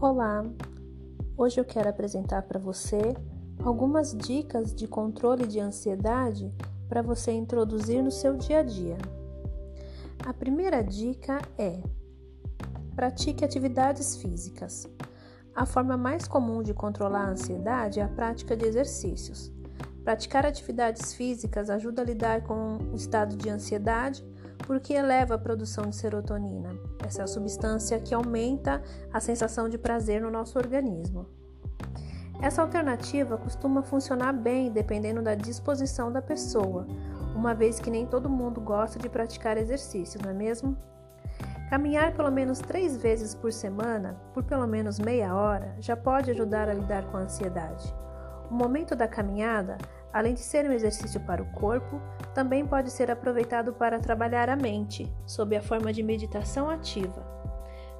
Olá! Hoje eu quero apresentar para você algumas dicas de controle de ansiedade para você introduzir no seu dia a dia. A primeira dica é: pratique atividades físicas. A forma mais comum de controlar a ansiedade é a prática de exercícios. Praticar atividades físicas ajuda a lidar com o estado de ansiedade porque eleva a produção de serotonina. Essa é a substância que aumenta a sensação de prazer no nosso organismo. Essa alternativa costuma funcionar bem dependendo da disposição da pessoa, uma vez que nem todo mundo gosta de praticar exercício, não é mesmo? Caminhar pelo menos três vezes por semana, por pelo menos meia hora, já pode ajudar a lidar com a ansiedade. O momento da caminhada, além de ser um exercício para o corpo, também pode ser aproveitado para trabalhar a mente, sob a forma de meditação ativa.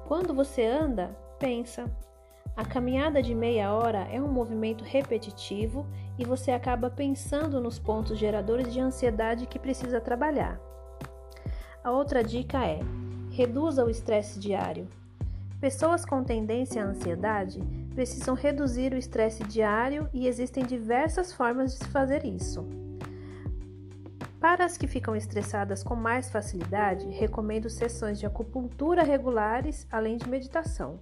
Quando você anda, pensa. A caminhada de meia hora é um movimento repetitivo e você acaba pensando nos pontos geradores de ansiedade que precisa trabalhar. A outra dica é: reduza o estresse diário. Pessoas com tendência à ansiedade precisam reduzir o estresse diário e existem diversas formas de se fazer isso. Para as que ficam estressadas com mais facilidade, recomendo sessões de acupuntura regulares, além de meditação.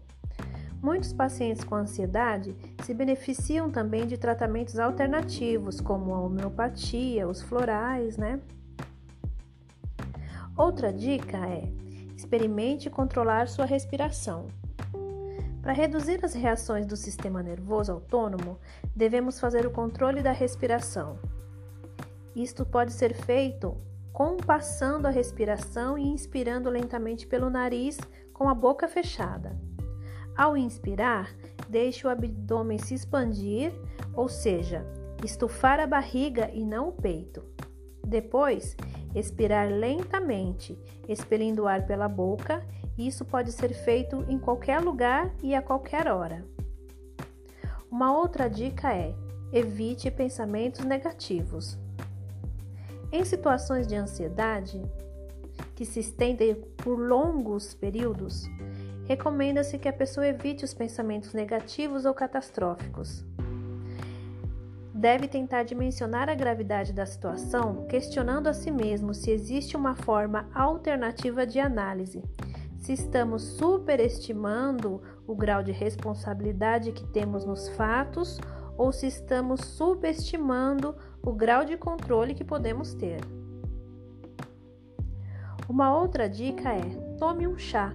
Muitos pacientes com ansiedade se beneficiam também de tratamentos alternativos, como a homeopatia, os florais, né? Outra dica é: experimente controlar sua respiração. Para reduzir as reações do sistema nervoso autônomo, devemos fazer o controle da respiração. Isto pode ser feito compassando a respiração e inspirando lentamente pelo nariz com a boca fechada. Ao inspirar, deixe o abdômen se expandir, ou seja, estufar a barriga e não o peito. Depois, expirar lentamente, expelindo o ar pela boca. Isso pode ser feito em qualquer lugar e a qualquer hora. Uma outra dica é: evite pensamentos negativos. Em situações de ansiedade que se estendem por longos períodos, recomenda-se que a pessoa evite os pensamentos negativos ou catastróficos. Deve tentar dimensionar a gravidade da situação, questionando a si mesmo se existe uma forma alternativa de análise, se estamos superestimando o grau de responsabilidade que temos nos fatos ou se estamos subestimando o grau de controle que podemos ter. Uma outra dica é: tome um chá.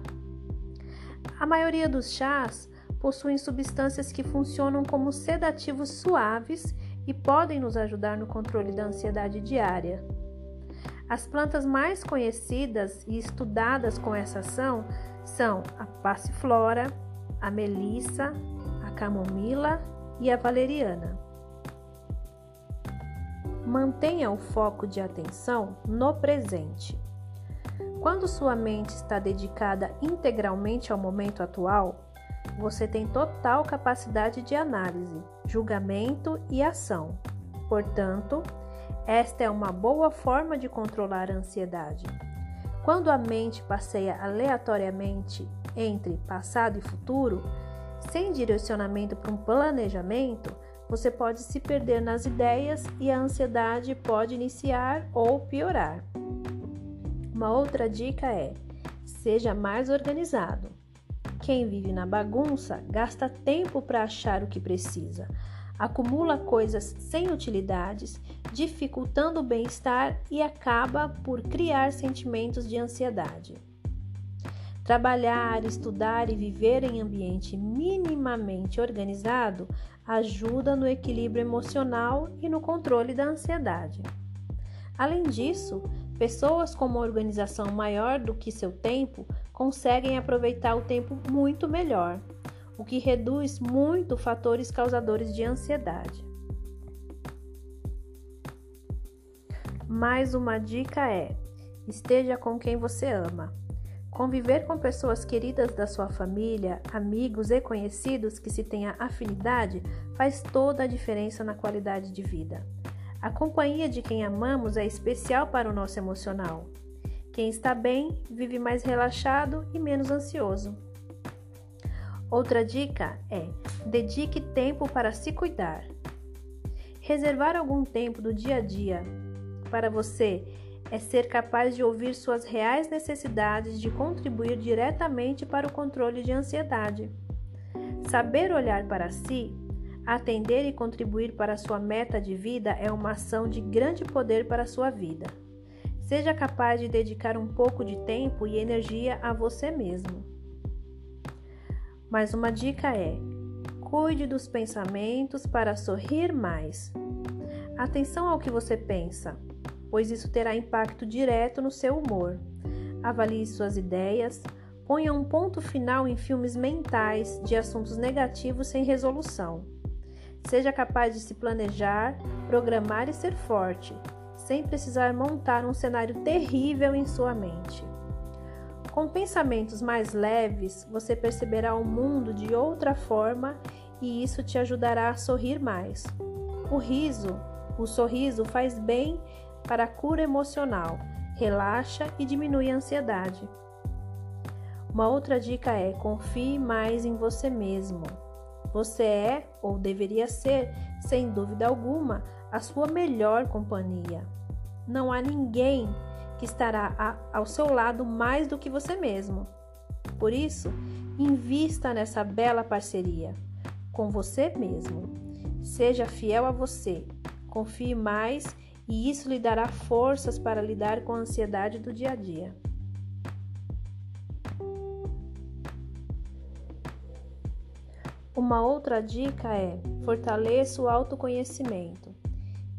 A maioria dos chás possuem substâncias que funcionam como sedativos suaves e podem nos ajudar no controle da ansiedade diária. As plantas mais conhecidas e estudadas com essa ação são a passiflora, a melissa, a camomila e a valeriana. Mantenha o foco de atenção no presente. Quando sua mente está dedicada integralmente ao momento atual, você tem total capacidade de análise, julgamento e ação. Portanto, esta é uma boa forma de controlar a ansiedade. Quando a mente passeia aleatoriamente entre passado e futuro, sem direcionamento para um planejamento, você pode se perder nas ideias e a ansiedade pode iniciar ou piorar. Uma outra dica é: seja mais organizado. Quem vive na bagunça gasta tempo para achar o que precisa, acumula coisas sem utilidades, dificultando o bem-estar e acaba por criar sentimentos de ansiedade. Trabalhar, estudar e viver em ambiente minimamente organizado ajuda no equilíbrio emocional e no controle da ansiedade. Além disso, pessoas com uma organização maior do que seu tempo conseguem aproveitar o tempo muito melhor, o que reduz muito fatores causadores de ansiedade. Mais uma dica é: esteja com quem você ama. Conviver com pessoas queridas da sua família, amigos e conhecidos que se tenha afinidade faz toda a diferença na qualidade de vida. A companhia de quem amamos é especial para o nosso emocional. Quem está bem vive mais relaxado e menos ansioso. Outra dica é: dedique tempo para se cuidar. Reservar algum tempo do dia a dia para você é ser capaz de ouvir suas reais necessidades de contribuir diretamente para o controle de ansiedade. Saber olhar para si, atender e contribuir para sua meta de vida é uma ação de grande poder para sua vida. Seja capaz de dedicar um pouco de tempo e energia a você mesmo. Mas uma dica é: cuide dos pensamentos para sorrir mais. Atenção ao que você pensa pois isso terá impacto direto no seu humor. Avalie suas ideias, ponha um ponto final em filmes mentais de assuntos negativos sem resolução. Seja capaz de se planejar, programar e ser forte, sem precisar montar um cenário terrível em sua mente. Com pensamentos mais leves, você perceberá o mundo de outra forma e isso te ajudará a sorrir mais. O riso, o sorriso faz bem para a cura emocional, relaxa e diminui a ansiedade. Uma outra dica é: confie mais em você mesmo. Você é, ou deveria ser, sem dúvida alguma, a sua melhor companhia. Não há ninguém que estará ao seu lado mais do que você mesmo. Por isso, invista nessa bela parceria com você mesmo. Seja fiel a você, confie mais e isso lhe dará forças para lidar com a ansiedade do dia a dia. Uma outra dica é: fortaleça o autoconhecimento.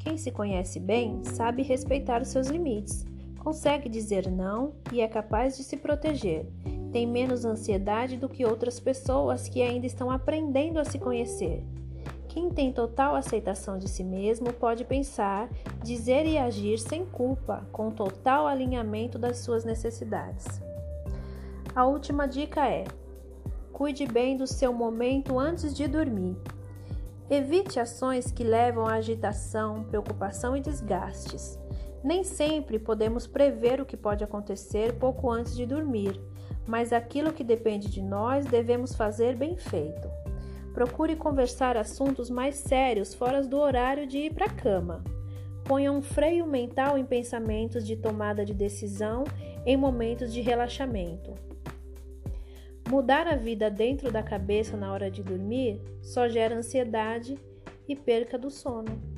Quem se conhece bem sabe respeitar os seus limites, consegue dizer não e é capaz de se proteger. Tem menos ansiedade do que outras pessoas que ainda estão aprendendo a se conhecer. Quem tem total aceitação de si mesmo pode pensar, dizer e agir sem culpa, com total alinhamento das suas necessidades. A última dica é: cuide bem do seu momento antes de dormir. Evite ações que levam à agitação, preocupação e desgastes. Nem sempre podemos prever o que pode acontecer pouco antes de dormir, mas aquilo que depende de nós devemos fazer bem feito. Procure conversar assuntos mais sérios fora do horário de ir para a cama. Ponha um freio mental em pensamentos de tomada de decisão em momentos de relaxamento. Mudar a vida dentro da cabeça na hora de dormir só gera ansiedade e perca do sono.